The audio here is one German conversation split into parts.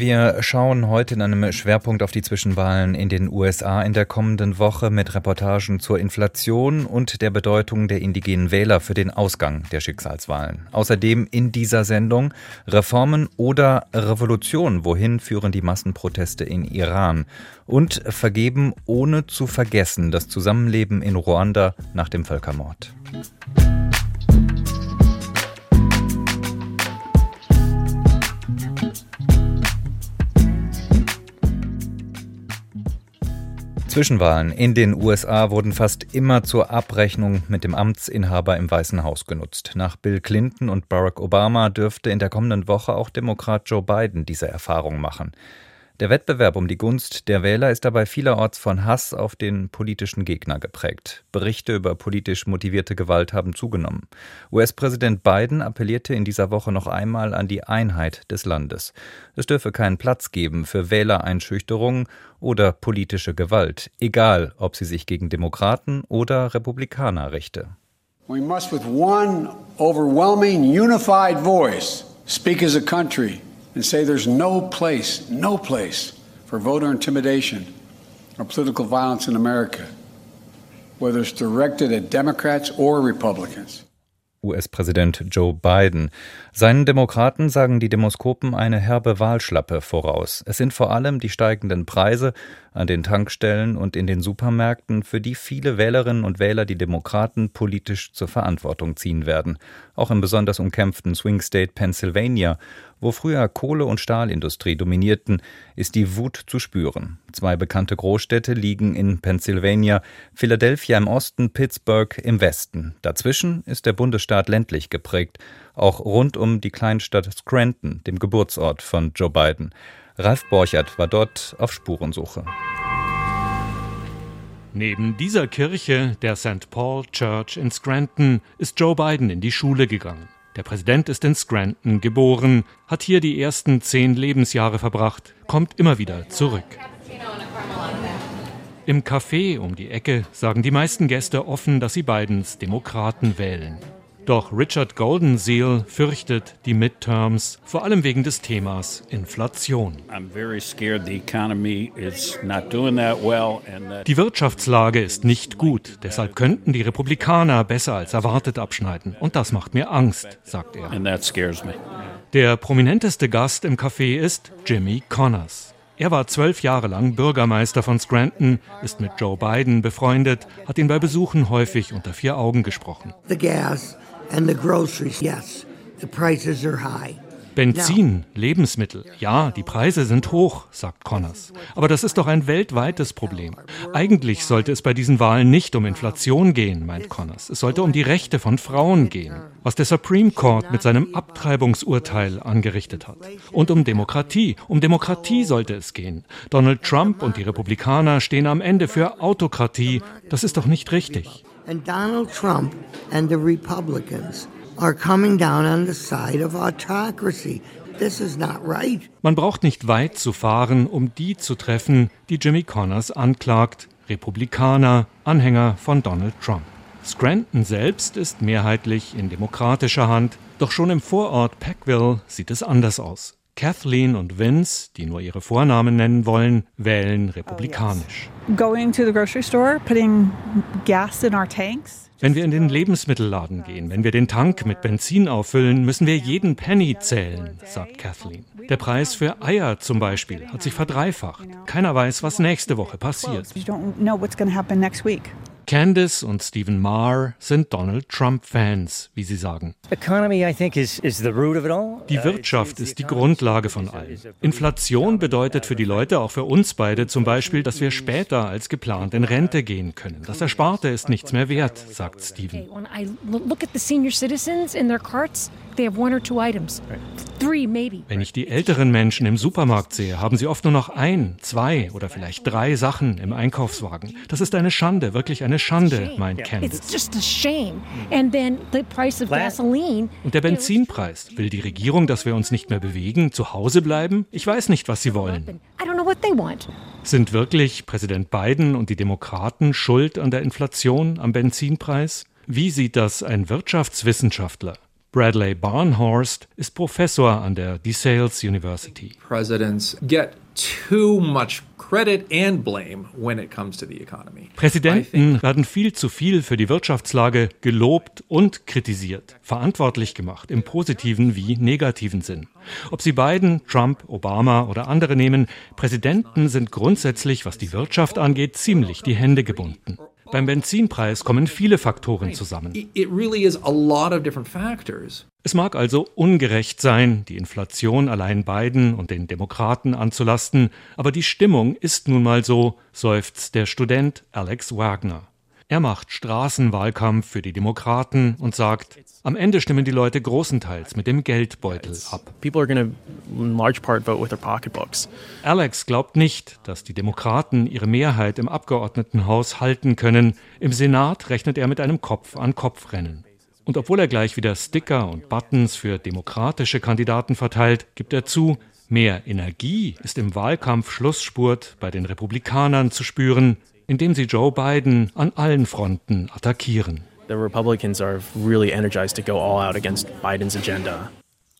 Wir schauen heute in einem Schwerpunkt auf die Zwischenwahlen in den USA in der kommenden Woche mit Reportagen zur Inflation und der Bedeutung der indigenen Wähler für den Ausgang der Schicksalswahlen. Außerdem in dieser Sendung Reformen oder Revolution. Wohin führen die Massenproteste in Iran? Und vergeben ohne zu vergessen das Zusammenleben in Ruanda nach dem Völkermord. Zwischenwahlen in den USA wurden fast immer zur Abrechnung mit dem Amtsinhaber im Weißen Haus genutzt. Nach Bill Clinton und Barack Obama dürfte in der kommenden Woche auch Demokrat Joe Biden diese Erfahrung machen. Der Wettbewerb um die Gunst der Wähler ist dabei vielerorts von Hass auf den politischen Gegner geprägt. Berichte über politisch motivierte Gewalt haben zugenommen. US-Präsident Biden appellierte in dieser Woche noch einmal an die Einheit des Landes. Es dürfe keinen Platz geben für Wählereinschüchterung oder politische Gewalt, egal ob sie sich gegen Demokraten oder Republikaner richte. We must with one overwhelming unified voice speak as a country and say there's no place, no place for voter intimidation or political violence in America, whether it's directed at Democrats or Republicans. US-Präsident Joe Biden. Seinen Demokraten sagen die Demoskopen eine herbe Wahlschlappe voraus. Es sind vor allem die steigenden Preise an den Tankstellen und in den Supermärkten, für die viele Wählerinnen und Wähler die Demokraten politisch zur Verantwortung ziehen werden. Auch im besonders umkämpften Swing State Pennsylvania wo früher Kohle- und Stahlindustrie dominierten, ist die Wut zu spüren. Zwei bekannte Großstädte liegen in Pennsylvania, Philadelphia im Osten, Pittsburgh im Westen. Dazwischen ist der Bundesstaat ländlich geprägt, auch rund um die Kleinstadt Scranton, dem Geburtsort von Joe Biden. Ralf Borchert war dort auf Spurensuche. Neben dieser Kirche, der St. Paul Church in Scranton, ist Joe Biden in die Schule gegangen. Der Präsident ist in Scranton geboren, hat hier die ersten zehn Lebensjahre verbracht, kommt immer wieder zurück. Im Café um die Ecke sagen die meisten Gäste offen, dass sie Bidens Demokraten wählen. Doch Richard Goldenseal fürchtet die Midterms, vor allem wegen des Themas Inflation. Die Wirtschaftslage ist nicht gut, deshalb könnten die Republikaner besser als erwartet abschneiden. Und das macht mir Angst, sagt er. Der prominenteste Gast im Café ist Jimmy Connors. Er war zwölf Jahre lang Bürgermeister von Scranton, ist mit Joe Biden befreundet, hat ihn bei Besuchen häufig unter vier Augen gesprochen. The gas and the groceries, yes, the prices are high. Benzin, Lebensmittel, ja, die Preise sind hoch, sagt Connors. Aber das ist doch ein weltweites Problem. Eigentlich sollte es bei diesen Wahlen nicht um Inflation gehen, meint Connors. Es sollte um die Rechte von Frauen gehen, was der Supreme Court mit seinem Abtreibungsurteil angerichtet hat. Und um Demokratie. Um Demokratie sollte es gehen. Donald Trump und die Republikaner stehen am Ende für Autokratie. Das ist doch nicht richtig. And Donald Trump and the Republicans are coming down on the side of autocracy. This is not right. Man braucht nicht weit zu fahren, um die zu treffen, die Jimmy Connors anklagt. Republikaner, Anhänger von Donald Trump. Scranton selbst ist mehrheitlich in demokratischer Hand, doch schon im Vorort Packville sieht es anders aus. Kathleen und Vince, die nur ihre Vornamen nennen wollen, wählen republikanisch. Our tanks. Wenn wir in den Lebensmittelladen gehen, wenn wir den Tank mit Benzin auffüllen, müssen wir jeden Penny zählen, sagt Kathleen. Der Preis für Eier zum Beispiel hat sich verdreifacht. Keiner weiß, was nächste Woche passiert. Candice und Stephen Marr sind Donald Trump-Fans, wie sie sagen. Die Wirtschaft ist die Grundlage von allem. Inflation bedeutet für die Leute, auch für uns beide zum Beispiel, dass wir später als geplant in Rente gehen können. Das Ersparte ist nichts mehr wert, sagt Stephen. Wenn ich die älteren Menschen im Supermarkt sehe, haben sie oft nur noch ein, zwei oder vielleicht drei Sachen im Einkaufswagen. Das ist eine Schande, wirklich eine Schande, meint Candice. Und der Benzinpreis. Will die Regierung, dass wir uns nicht mehr bewegen, zu Hause bleiben? Ich weiß nicht, was sie wollen. Sind wirklich Präsident Biden und die Demokraten schuld an der Inflation, am Benzinpreis? Wie sieht das ein Wirtschaftswissenschaftler? Bradley Barnhorst ist Professor an der DeSales University. Presidents get too much credit and blame when it comes to the economy. Präsidenten werden viel zu viel für die Wirtschaftslage gelobt und kritisiert, verantwortlich gemacht im positiven wie negativen Sinn. Ob sie Biden, Trump, Obama oder andere nehmen, Präsidenten sind grundsätzlich, was die Wirtschaft angeht, ziemlich die Hände gebunden. Beim Benzinpreis kommen viele Faktoren zusammen. Es mag also ungerecht sein, die Inflation allein Biden und den Demokraten anzulasten, aber die Stimmung ist nun mal so, seufzt der Student Alex Wagner. Er macht Straßenwahlkampf für die Demokraten und sagt, am Ende stimmen die Leute großenteils mit dem Geldbeutel ab. Alex glaubt nicht, dass die Demokraten ihre Mehrheit im Abgeordnetenhaus halten können. Im Senat rechnet er mit einem Kopf-an-Kopf-Rennen. Und obwohl er gleich wieder Sticker und Buttons für demokratische Kandidaten verteilt, gibt er zu, mehr Energie ist im Wahlkampf Schlussspurt bei den Republikanern zu spüren indem sie Joe Biden an allen Fronten attackieren. The Republicans are really energized to go all out against Bidens agenda.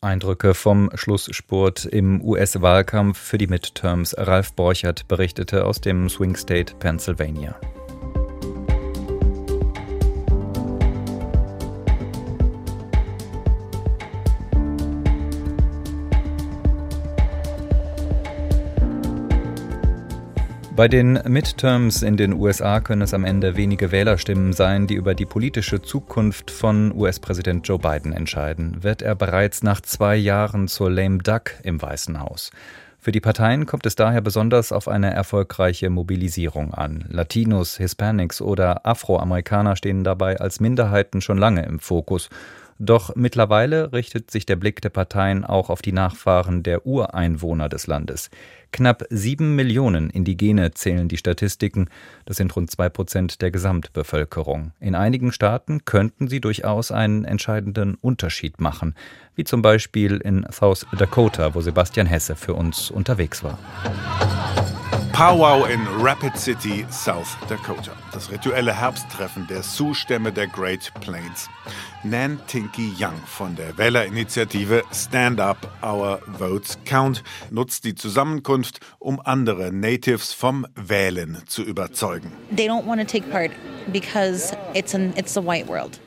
Eindrücke vom Schlussspurt im US-Wahlkampf für die Midterms. Ralf Borchert berichtete aus dem Swing State Pennsylvania. Bei den Midterms in den USA können es am Ende wenige Wählerstimmen sein, die über die politische Zukunft von US-Präsident Joe Biden entscheiden. Wird er bereits nach zwei Jahren zur lame duck im Weißen Haus? Für die Parteien kommt es daher besonders auf eine erfolgreiche Mobilisierung an. Latinos, Hispanics oder Afroamerikaner stehen dabei als Minderheiten schon lange im Fokus. Doch mittlerweile richtet sich der Blick der Parteien auch auf die Nachfahren der Ureinwohner des Landes. Knapp sieben Millionen Indigene zählen die Statistiken. Das sind rund zwei Prozent der Gesamtbevölkerung. In einigen Staaten könnten sie durchaus einen entscheidenden Unterschied machen, wie zum Beispiel in South Dakota, wo Sebastian Hesse für uns unterwegs war. Powwow in Rapid City, South Dakota. Das rituelle Herbsttreffen der Sioux-Stämme der Great Plains. Nan Tinky Young von der Wählerinitiative Stand Up Our Votes Count nutzt die Zusammenkunft, um andere Natives vom Wählen zu überzeugen. They don't want to take part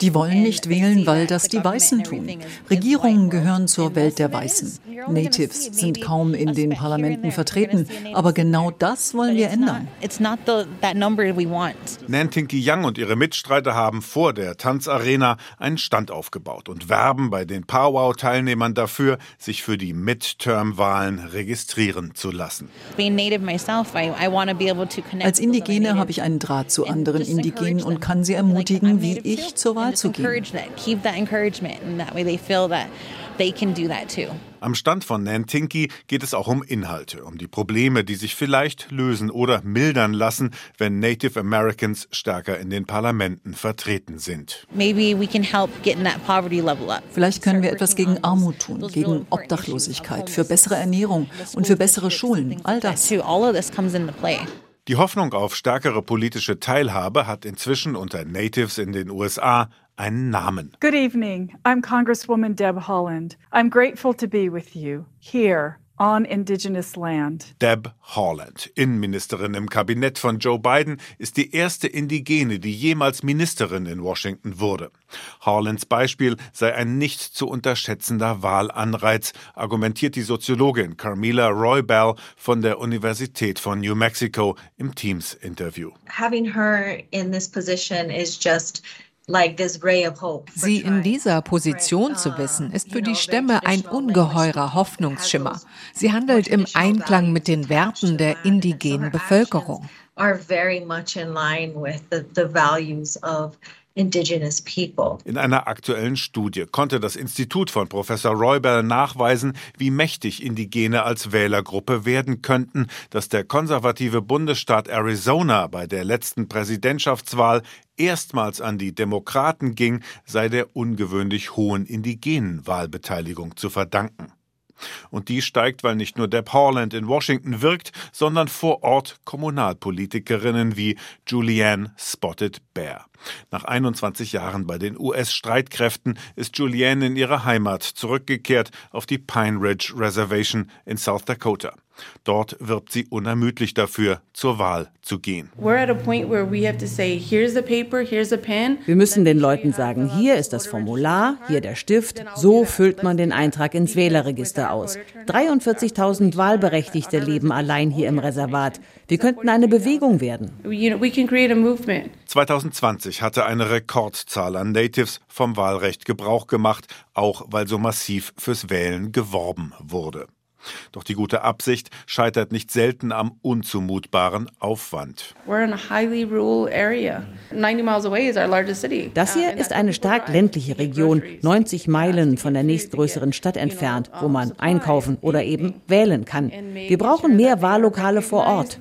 die wollen nicht wählen, weil das die Weißen tun. Regierungen gehören zur Welt der Weißen. Natives sind kaum in den Parlamenten vertreten, aber genau das wollen wir ändern. Nantinki Young und ihre Mitstreiter haben vor der Tanzarena einen Stand aufgebaut und werben bei den Powwow-Teilnehmern dafür, sich für die Midterm-Wahlen registrieren zu lassen. Als Indigene habe ich einen Draht zu anderen Indigenen und kann sie ermutigen, wie ich zur Wahl zu gehen. Am Stand von Nantinki geht es auch um Inhalte, um die Probleme, die sich vielleicht lösen oder mildern lassen, wenn Native Americans stärker in den Parlamenten vertreten sind. Vielleicht können wir etwas gegen Armut tun, gegen Obdachlosigkeit, für bessere Ernährung und für bessere Schulen. All das. Die Hoffnung auf stärkere politische Teilhabe hat inzwischen unter Natives in den USA einen Namen. Good evening. I'm Congresswoman Deb Holland. I'm grateful to be with you here on indigenous land. Deb Haaland, Innenministerin im Kabinett von Joe Biden, ist die erste Indigene, die jemals Ministerin in Washington wurde. Haalands Beispiel sei ein nicht zu unterschätzender Wahlanreiz, argumentiert die Soziologin Carmela Roy Bell von der Universität von New Mexico im Teams-Interview. Having her in this position is just Sie in dieser Position zu wissen, ist für die Stämme ein ungeheurer Hoffnungsschimmer. Sie handelt im Einklang mit den Werten der indigenen Bevölkerung. Indigenous people. In einer aktuellen Studie konnte das Institut von Professor Roybell nachweisen, wie mächtig Indigene als Wählergruppe werden könnten, dass der konservative Bundesstaat Arizona bei der letzten Präsidentschaftswahl erstmals an die Demokraten ging, sei der ungewöhnlich hohen indigenen Wahlbeteiligung zu verdanken. Und die steigt, weil nicht nur Deb Haaland in Washington wirkt, sondern vor Ort Kommunalpolitikerinnen wie Julianne Spotted Bear. Nach 21 Jahren bei den US-Streitkräften ist Julianne in ihre Heimat zurückgekehrt auf die Pine Ridge Reservation in South Dakota. Dort wirbt sie unermüdlich dafür, zur Wahl zu gehen. Wir müssen den Leuten sagen, hier ist das Formular, hier der Stift, so füllt man den Eintrag ins Wählerregister aus. 43.000 Wahlberechtigte leben allein hier im Reservat. Wir könnten eine Bewegung werden. 2020 hatte eine Rekordzahl an Natives vom Wahlrecht Gebrauch gemacht, auch weil so massiv fürs Wählen geworben wurde. Doch die gute Absicht scheitert nicht selten am unzumutbaren Aufwand. Das hier ist eine stark ländliche Region, 90 Meilen von der nächstgrößeren Stadt entfernt, wo man einkaufen oder eben wählen kann. Wir brauchen mehr Wahllokale vor Ort.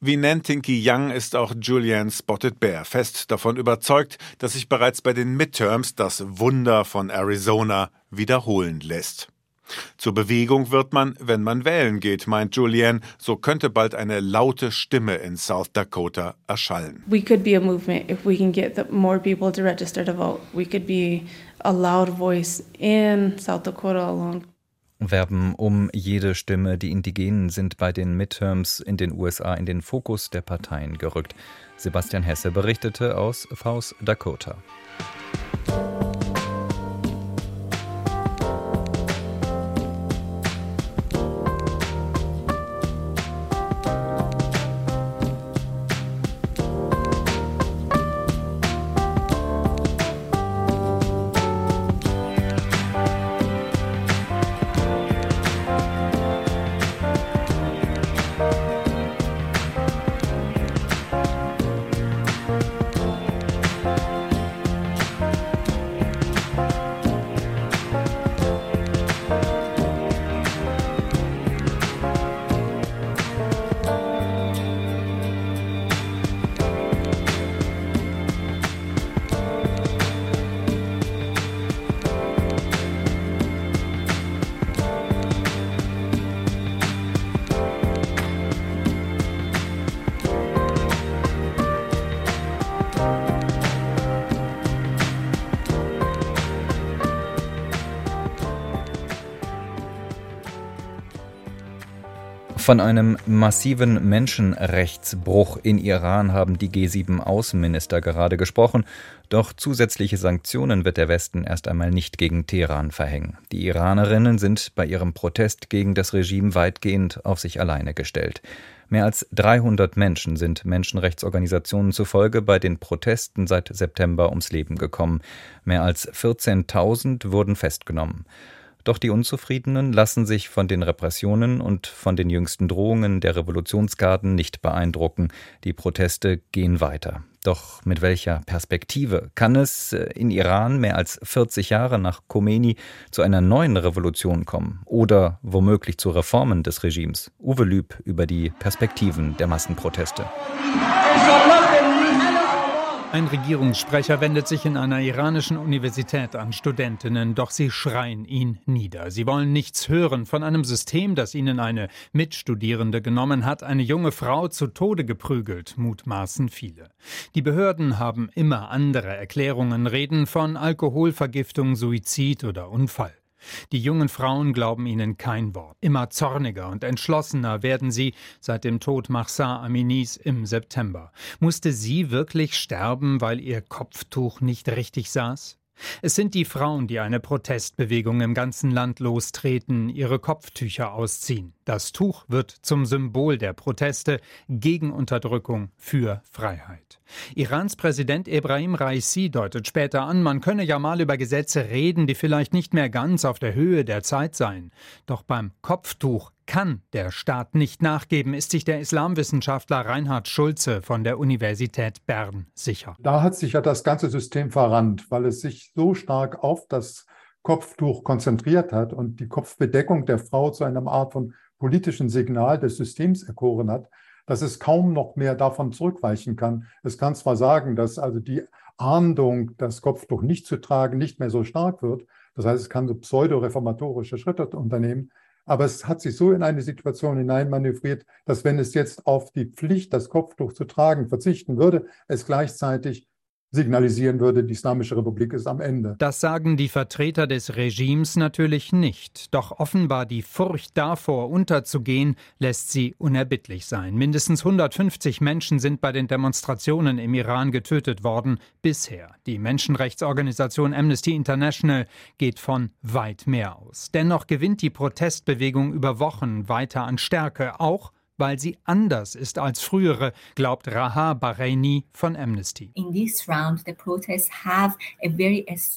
Wie Nantinky Young ist auch Julianne Spotted Bear fest davon überzeugt, dass sich bereits bei den Midterms das Wunder von Arizona wiederholen lässt. Zur Bewegung wird man, wenn man wählen geht, meint Julianne. So könnte bald eine laute Stimme in South Dakota erschallen. We could be a movement if we can get the more people to register to vote. We could be a loud voice in South Dakota alone. Werben um jede Stimme. Die Indigenen sind bei den Midterms in den USA in den Fokus der Parteien gerückt. Sebastian Hesse berichtete aus South Dakota. Von einem massiven Menschenrechtsbruch in Iran haben die G7-Außenminister gerade gesprochen. Doch zusätzliche Sanktionen wird der Westen erst einmal nicht gegen Teheran verhängen. Die Iranerinnen sind bei ihrem Protest gegen das Regime weitgehend auf sich alleine gestellt. Mehr als 300 Menschen sind Menschenrechtsorganisationen zufolge bei den Protesten seit September ums Leben gekommen. Mehr als 14.000 wurden festgenommen. Doch die Unzufriedenen lassen sich von den Repressionen und von den jüngsten Drohungen der Revolutionsgarden nicht beeindrucken. Die Proteste gehen weiter. Doch mit welcher Perspektive kann es äh, in Iran mehr als 40 Jahre nach Khomeini zu einer neuen Revolution kommen oder womöglich zu Reformen des Regimes? Uwe Lüb über die Perspektiven der Massenproteste. Ein Regierungssprecher wendet sich in einer iranischen Universität an Studentinnen, doch sie schreien ihn nieder. Sie wollen nichts hören von einem System, das ihnen eine Mitstudierende genommen hat, eine junge Frau zu Tode geprügelt, mutmaßen viele. Die Behörden haben immer andere Erklärungen, reden von Alkoholvergiftung, Suizid oder Unfall. Die jungen Frauen glauben ihnen kein Wort. Immer zorniger und entschlossener werden sie seit dem Tod Mahsa Aminis im September. Musste sie wirklich sterben, weil ihr Kopftuch nicht richtig saß? Es sind die Frauen, die eine Protestbewegung im ganzen Land lostreten, ihre Kopftücher ausziehen. Das Tuch wird zum Symbol der Proteste gegen Unterdrückung für Freiheit. Irans Präsident Ebrahim Raisi deutet später an, man könne ja mal über Gesetze reden, die vielleicht nicht mehr ganz auf der Höhe der Zeit seien. Doch beim Kopftuch kann der Staat nicht nachgeben, ist sich der Islamwissenschaftler Reinhard Schulze von der Universität Bern sicher. Da hat sich ja das ganze System verrannt, weil es sich so stark auf das Kopftuch konzentriert hat und die Kopfbedeckung der Frau zu einer Art von politischen Signal des Systems erkoren hat, dass es kaum noch mehr davon zurückweichen kann. Es kann zwar sagen, dass also die Ahndung, das Kopftuch nicht zu tragen, nicht mehr so stark wird. Das heißt, es kann so pseudo-reformatorische Schritte unternehmen. Aber es hat sich so in eine Situation hineinmanövriert, dass wenn es jetzt auf die Pflicht, das Kopftuch zu tragen, verzichten würde, es gleichzeitig signalisieren würde, die Islamische Republik ist am Ende. Das sagen die Vertreter des Regimes natürlich nicht. Doch offenbar die Furcht davor, unterzugehen, lässt sie unerbittlich sein. Mindestens 150 Menschen sind bei den Demonstrationen im Iran getötet worden bisher. Die Menschenrechtsorganisation Amnesty International geht von weit mehr aus. Dennoch gewinnt die Protestbewegung über Wochen weiter an Stärke, auch weil sie anders ist als frühere, glaubt Raha Bahraini von Amnesty.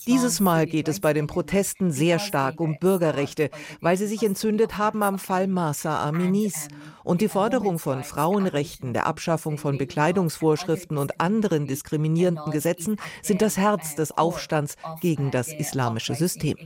Dieses Mal geht es bei den Protesten sehr stark um Bürgerrechte, weil sie sich entzündet haben am Fall Masa Aminis. Und die Forderung von Frauenrechten, der Abschaffung von Bekleidungsvorschriften und anderen diskriminierenden Gesetzen sind das Herz des Aufstands gegen das islamische System.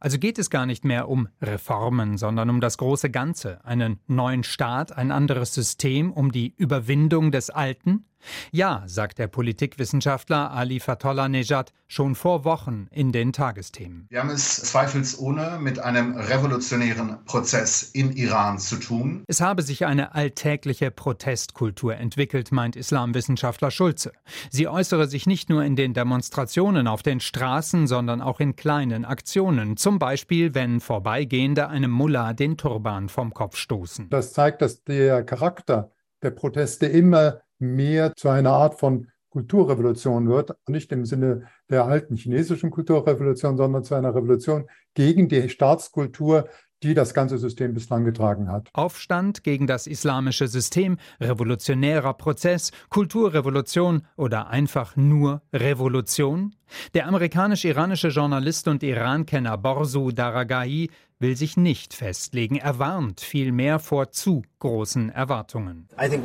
Also geht es gar nicht mehr um Reformen, sondern um das große Ganze, einen neuen Staat, ein anderes System, um die Überwindung des Alten? Ja, sagt der Politikwissenschaftler Ali Fatollah Nejad schon vor Wochen in den Tagesthemen. Wir haben es zweifelsohne mit einem revolutionären Prozess im Iran zu tun. Es habe sich eine alltägliche Protestkultur entwickelt, meint Islamwissenschaftler Schulze. Sie äußere sich nicht nur in den Demonstrationen auf den Straßen, sondern auch in kleinen Aktionen, zum Beispiel wenn Vorbeigehende einem Mullah den Turban vom Kopf stoßen. Das zeigt, dass der Charakter der Proteste immer mehr zu einer Art von Kulturrevolution wird, nicht im Sinne der alten chinesischen Kulturrevolution, sondern zu einer Revolution gegen die Staatskultur, die das ganze System bislang getragen hat. Aufstand gegen das islamische System, revolutionärer Prozess, Kulturrevolution oder einfach nur Revolution? Der amerikanisch-iranische Journalist und Iran-Kenner Borsu Daragahi will sich nicht festlegen. Er warnt vielmehr vor zu großen Erwartungen. Wir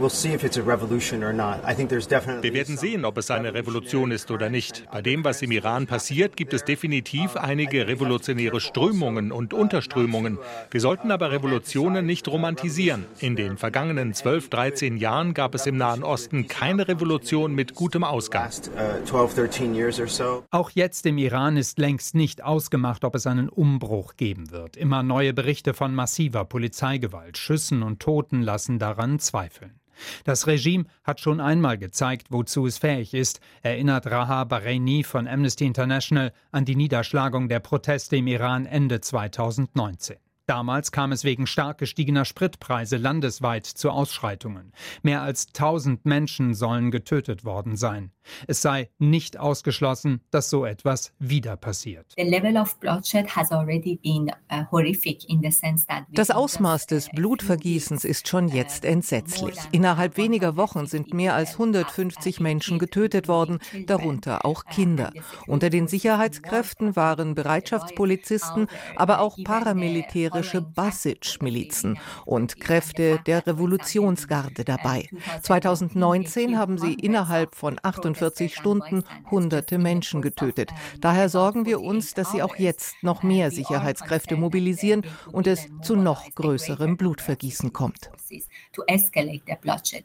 werden sehen, ob es eine Revolution ist oder nicht. Bei dem, was im Iran passiert, gibt es definitiv einige revolutionäre Strömungen und Unterströmungen. Wir sollten aber Revolutionen nicht romantisieren. In den vergangenen 12, 13 Jahren gab es im Nahen Osten keine Revolution mit gutem Ausgang. Uh, Auch jetzt im Iran ist längst nicht ausgemacht, ob es einen Umbruch geben wird. Immer neue Berichte von massiver Polizeigewalt, Schüssen und Toten lassen daran zweifeln. Das Regime hat schon einmal gezeigt, wozu es fähig ist, erinnert Raha Bahraini von Amnesty International an die Niederschlagung der Proteste im Iran Ende 2019. Damals kam es wegen stark gestiegener Spritpreise landesweit zu Ausschreitungen. Mehr als 1000 Menschen sollen getötet worden sein. Es sei nicht ausgeschlossen, dass so etwas wieder passiert. Uh, das Ausmaß des Blutvergießens ist schon jetzt entsetzlich. Innerhalb weniger Wochen sind mehr als 150 Menschen getötet worden, darunter auch Kinder. Unter den Sicherheitskräften waren Bereitschaftspolizisten, aber auch paramilitärische Basic-Milizen und Kräfte der Revolutionsgarde dabei. 2019 haben sie innerhalb von 48 48 Stunden hunderte Menschen getötet. Daher sorgen wir uns, dass sie auch jetzt noch mehr Sicherheitskräfte mobilisieren und es zu noch größerem Blutvergießen kommt.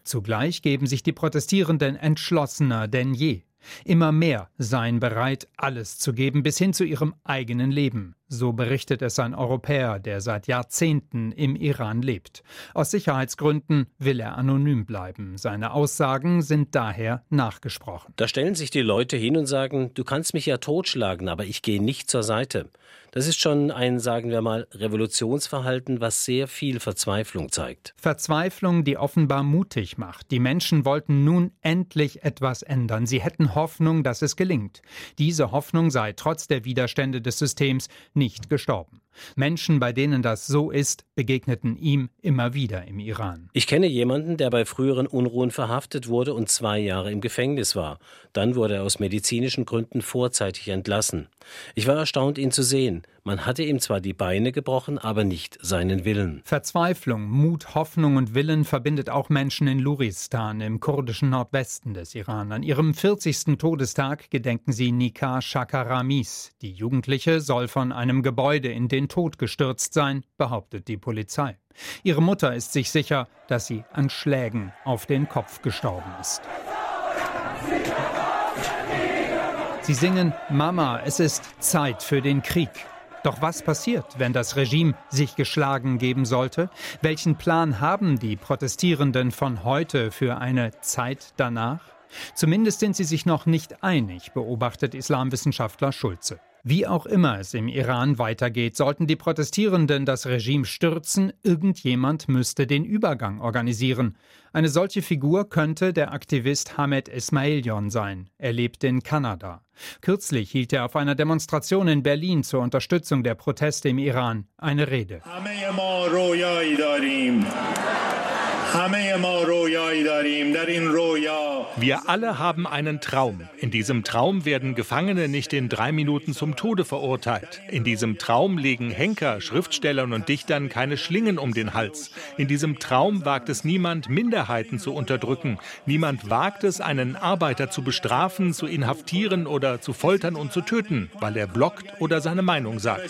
Zugleich geben sich die Protestierenden entschlossener denn je. Immer mehr seien bereit, alles zu geben, bis hin zu ihrem eigenen Leben. So berichtet es ein Europäer, der seit Jahrzehnten im Iran lebt. Aus Sicherheitsgründen will er anonym bleiben. Seine Aussagen sind daher nachgesprochen. Da stellen sich die Leute hin und sagen, du kannst mich ja totschlagen, aber ich gehe nicht zur Seite. Das ist schon ein, sagen wir mal, Revolutionsverhalten, was sehr viel Verzweiflung zeigt. Verzweiflung, die offenbar mutig macht. Die Menschen wollten nun endlich etwas ändern. Sie hätten Hoffnung, dass es gelingt. Diese Hoffnung sei trotz der Widerstände des Systems nicht gestorben. Menschen, bei denen das so ist, begegneten ihm immer wieder im Iran. Ich kenne jemanden, der bei früheren Unruhen verhaftet wurde und zwei Jahre im Gefängnis war. Dann wurde er aus medizinischen Gründen vorzeitig entlassen. Ich war erstaunt, ihn zu sehen. Man hatte ihm zwar die Beine gebrochen, aber nicht seinen Willen. Verzweiflung, Mut, Hoffnung und Willen verbindet auch Menschen in Luristan im kurdischen Nordwesten des Iran. An ihrem 40. Todestag gedenken sie Nikah Shakaramis. Die Jugendliche soll von einem Gebäude in den Tod gestürzt sein, behauptet die Polizei. Ihre Mutter ist sich sicher, dass sie an Schlägen auf den Kopf gestorben ist. Sie singen Mama, es ist Zeit für den Krieg. Doch was passiert, wenn das Regime sich geschlagen geben sollte? Welchen Plan haben die Protestierenden von heute für eine Zeit danach? Zumindest sind sie sich noch nicht einig, beobachtet Islamwissenschaftler Schulze. Wie auch immer es im Iran weitergeht, sollten die Protestierenden das Regime stürzen, irgendjemand müsste den Übergang organisieren. Eine solche Figur könnte der Aktivist Hamed Esmailion sein. Er lebt in Kanada. Kürzlich hielt er auf einer Demonstration in Berlin zur Unterstützung der Proteste im Iran eine Rede. Wir alle haben einen Traum. In diesem Traum werden Gefangene nicht in drei Minuten zum Tode verurteilt. In diesem Traum legen Henker, Schriftstellern und Dichtern keine Schlingen um den Hals. In diesem Traum wagt es niemand, Minderheiten zu unterdrücken. Niemand wagt es, einen Arbeiter zu bestrafen, zu inhaftieren oder zu foltern und zu töten, weil er blockt oder seine Meinung sagt.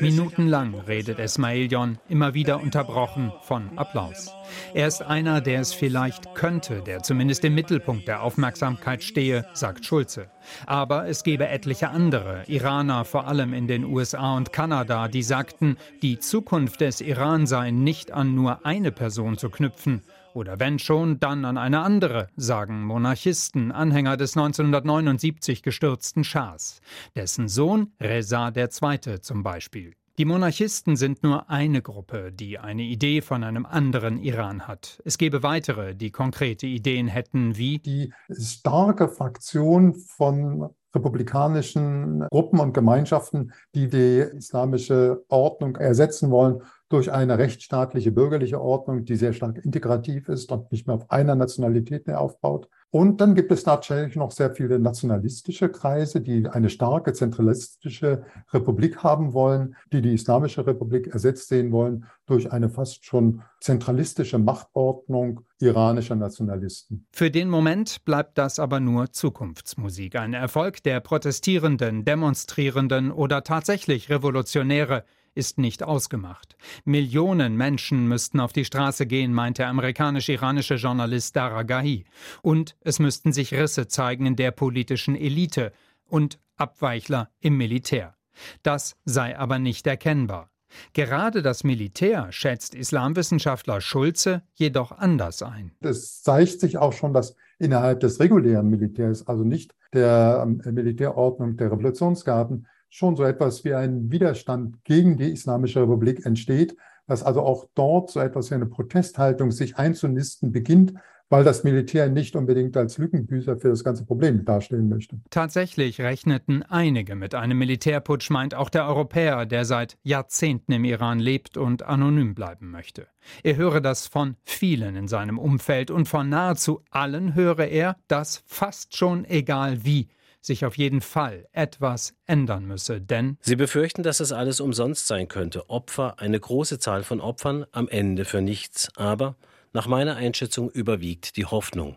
Minutenlang redet Esmailion immer wieder unterbrochen von Applaus. Er ist einer, der es vielleicht könnte, der zumindest im Mittelpunkt der Aufmerksamkeit stehe, sagt Schulze. Aber es gebe etliche andere, Iraner vor allem in den USA und Kanada, die sagten, die Zukunft des Iran sei nicht an nur eine Person zu knüpfen, oder wenn schon, dann an eine andere, sagen Monarchisten, Anhänger des 1979 gestürzten Schahs. Dessen Sohn Reza II. zum Beispiel. Die Monarchisten sind nur eine Gruppe, die eine Idee von einem anderen Iran hat. Es gäbe weitere, die konkrete Ideen hätten, wie die starke Fraktion von republikanischen Gruppen und Gemeinschaften, die die islamische Ordnung ersetzen wollen durch eine rechtsstaatliche bürgerliche Ordnung, die sehr stark integrativ ist und nicht mehr auf einer Nationalität mehr aufbaut. Und dann gibt es tatsächlich noch sehr viele nationalistische Kreise, die eine starke zentralistische Republik haben wollen, die die Islamische Republik ersetzt sehen wollen durch eine fast schon zentralistische Machtordnung iranischer Nationalisten. Für den Moment bleibt das aber nur Zukunftsmusik, ein Erfolg der Protestierenden, Demonstrierenden oder tatsächlich Revolutionäre ist nicht ausgemacht. Millionen Menschen müssten auf die Straße gehen, meint der amerikanisch-iranische Journalist Dara Gahi. Und es müssten sich Risse zeigen in der politischen Elite und Abweichler im Militär. Das sei aber nicht erkennbar. Gerade das Militär schätzt Islamwissenschaftler Schulze jedoch anders ein. Es zeigt sich auch schon, dass innerhalb des regulären Militärs, also nicht der ähm, Militärordnung der Revolutionsgarden, schon so etwas wie ein Widerstand gegen die Islamische Republik entsteht, dass also auch dort so etwas wie eine Protesthaltung sich einzunisten beginnt, weil das Militär nicht unbedingt als Lückenbüßer für das ganze Problem darstellen möchte. Tatsächlich rechneten einige mit einem Militärputsch, meint auch der Europäer, der seit Jahrzehnten im Iran lebt und anonym bleiben möchte. Er höre das von vielen in seinem Umfeld und von nahezu allen höre er, dass fast schon egal wie sich auf jeden Fall etwas ändern müsse, denn Sie befürchten, dass das alles umsonst sein könnte. Opfer, eine große Zahl von Opfern, am Ende für nichts. Aber nach meiner Einschätzung überwiegt die Hoffnung.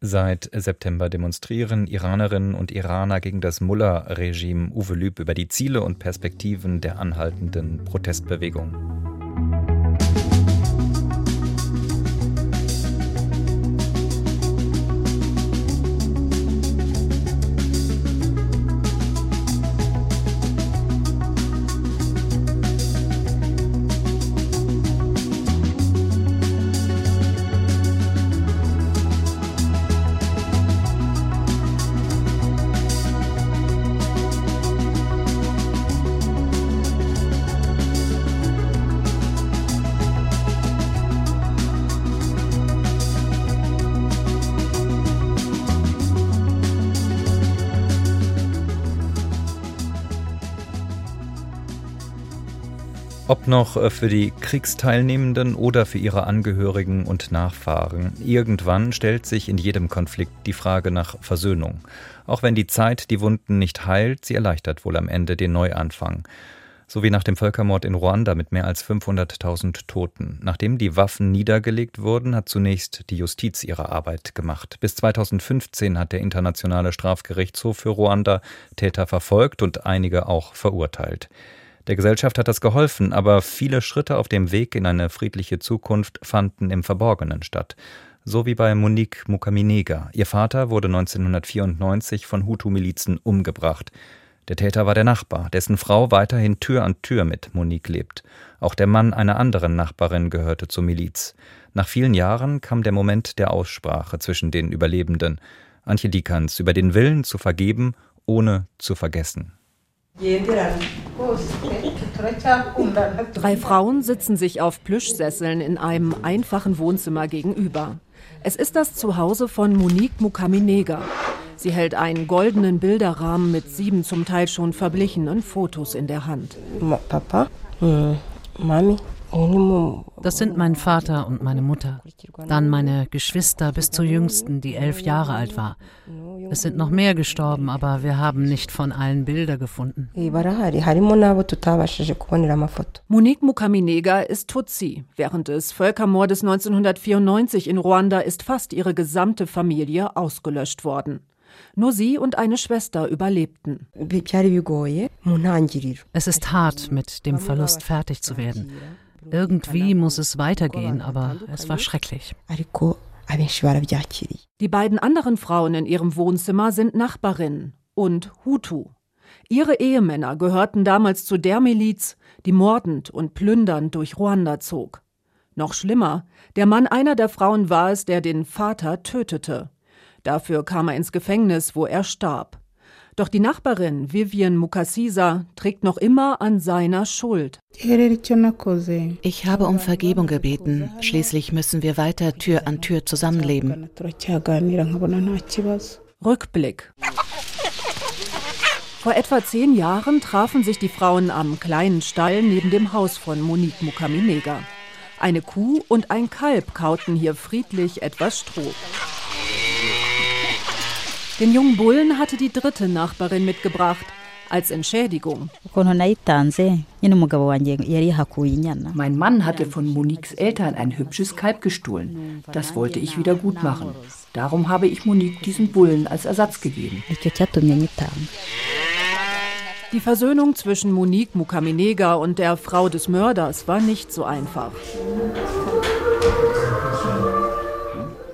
Seit September demonstrieren Iranerinnen und Iraner gegen das Mullah-Regime Uwe Lüb über die Ziele und Perspektiven der anhaltenden Protestbewegung. Ob noch äh, für die Kriegsteilnehmenden oder für ihre Angehörigen und Nachfahren. Irgendwann stellt sich in jedem Konflikt die Frage nach Versöhnung. Auch wenn die Zeit die Wunden nicht heilt, sie erleichtert wohl am Ende den Neuanfang so wie nach dem Völkermord in Ruanda mit mehr als 500.000 Toten. Nachdem die Waffen niedergelegt wurden, hat zunächst die Justiz ihre Arbeit gemacht. Bis 2015 hat der Internationale Strafgerichtshof für Ruanda Täter verfolgt und einige auch verurteilt. Der Gesellschaft hat das geholfen, aber viele Schritte auf dem Weg in eine friedliche Zukunft fanden im Verborgenen statt. So wie bei Monique Mukaminega. Ihr Vater wurde 1994 von Hutu-Milizen umgebracht. Der Täter war der Nachbar, dessen Frau weiterhin Tür an Tür mit Monique lebt. Auch der Mann einer anderen Nachbarin gehörte zur Miliz. Nach vielen Jahren kam der Moment der Aussprache zwischen den Überlebenden. Antje Dikans über den Willen zu vergeben, ohne zu vergessen. Drei Frauen sitzen sich auf Plüschsesseln in einem einfachen Wohnzimmer gegenüber. Es ist das Zuhause von Monique Mukaminega. Sie hält einen goldenen Bilderrahmen mit sieben zum Teil schon verblichenen Fotos in der Hand. Papa, hm, Mami, das sind mein Vater und meine Mutter. Dann meine Geschwister bis zur jüngsten, die elf Jahre alt war. Es sind noch mehr gestorben, aber wir haben nicht von allen Bilder gefunden. Monique Mukaminega ist Tutsi. Während des Völkermordes 1994 in Ruanda ist fast ihre gesamte Familie ausgelöscht worden. Nur sie und eine Schwester überlebten. Es ist hart, mit dem Verlust fertig zu werden. Irgendwie muss es weitergehen, aber es war schrecklich. Die beiden anderen Frauen in ihrem Wohnzimmer sind Nachbarinnen und Hutu. Ihre Ehemänner gehörten damals zu der Miliz, die mordend und plündernd durch Ruanda zog. Noch schlimmer, der Mann einer der Frauen war es, der den Vater tötete. Dafür kam er ins Gefängnis, wo er starb. Doch die Nachbarin Vivian Mukasisa trägt noch immer an seiner Schuld. Ich habe um Vergebung gebeten. Schließlich müssen wir weiter Tür an Tür zusammenleben. Rückblick. Vor etwa zehn Jahren trafen sich die Frauen am kleinen Stall neben dem Haus von Monique Mukaminega. Eine Kuh und ein Kalb kauten hier friedlich etwas Stroh. Den jungen Bullen hatte die dritte Nachbarin mitgebracht als Entschädigung. Mein Mann hatte von Moniques Eltern ein hübsches Kalb gestohlen. Das wollte ich wieder gut machen. Darum habe ich Monique diesen Bullen als Ersatz gegeben. Die Versöhnung zwischen Monique Mukaminega und der Frau des Mörders war nicht so einfach.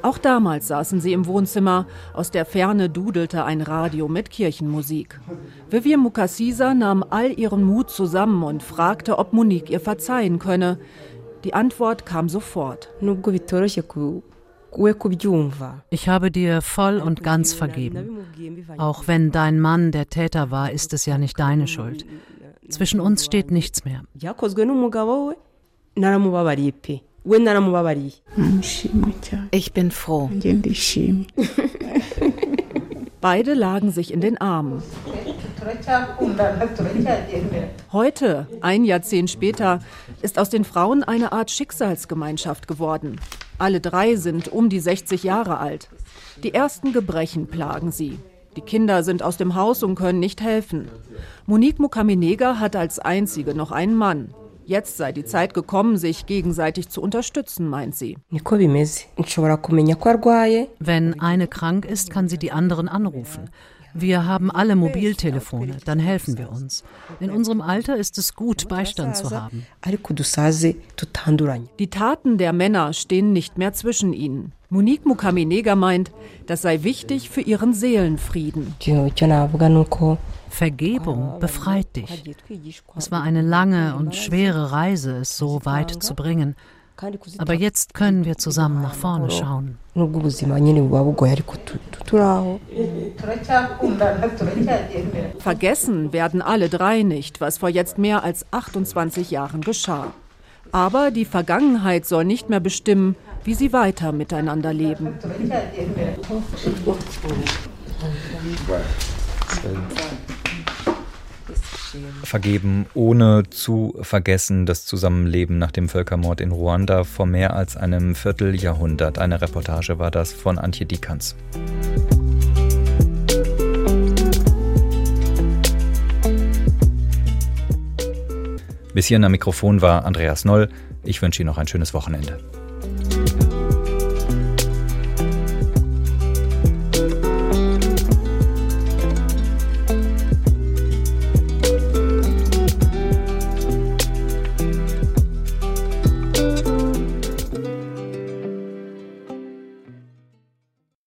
Auch damals saßen sie im Wohnzimmer. Aus der Ferne dudelte ein Radio mit Kirchenmusik. Vivian Mukasisa nahm all ihren Mut zusammen und fragte, ob Monique ihr verzeihen könne. Die Antwort kam sofort. Ich habe dir voll und ganz vergeben. Auch wenn dein Mann der Täter war, ist es ja nicht deine Schuld. Zwischen uns steht nichts mehr. Ich bin froh. Beide lagen sich in den Armen. Heute, ein Jahrzehnt später, ist aus den Frauen eine Art Schicksalsgemeinschaft geworden. Alle drei sind um die 60 Jahre alt. Die ersten Gebrechen plagen sie. Die Kinder sind aus dem Haus und können nicht helfen. Monique Mukaminega hat als einzige noch einen Mann. Jetzt sei die Zeit gekommen, sich gegenseitig zu unterstützen, meint sie. Wenn eine krank ist, kann sie die anderen anrufen. Wir haben alle Mobiltelefone, dann helfen wir uns. In unserem Alter ist es gut, Beistand zu haben. Die Taten der Männer stehen nicht mehr zwischen ihnen. Monique Mukaminega meint, das sei wichtig für ihren Seelenfrieden. Vergebung befreit dich. Es war eine lange und schwere Reise, es so weit zu bringen. Aber jetzt können wir zusammen nach vorne schauen. Vergessen werden alle drei nicht, was vor jetzt mehr als 28 Jahren geschah. Aber die Vergangenheit soll nicht mehr bestimmen, wie sie weiter miteinander leben. Vergeben, ohne zu vergessen, das Zusammenleben nach dem Völkermord in Ruanda vor mehr als einem Vierteljahrhundert. Eine Reportage war das von Antje Dikans. Bis hier am Mikrofon war Andreas Noll. Ich wünsche Ihnen noch ein schönes Wochenende.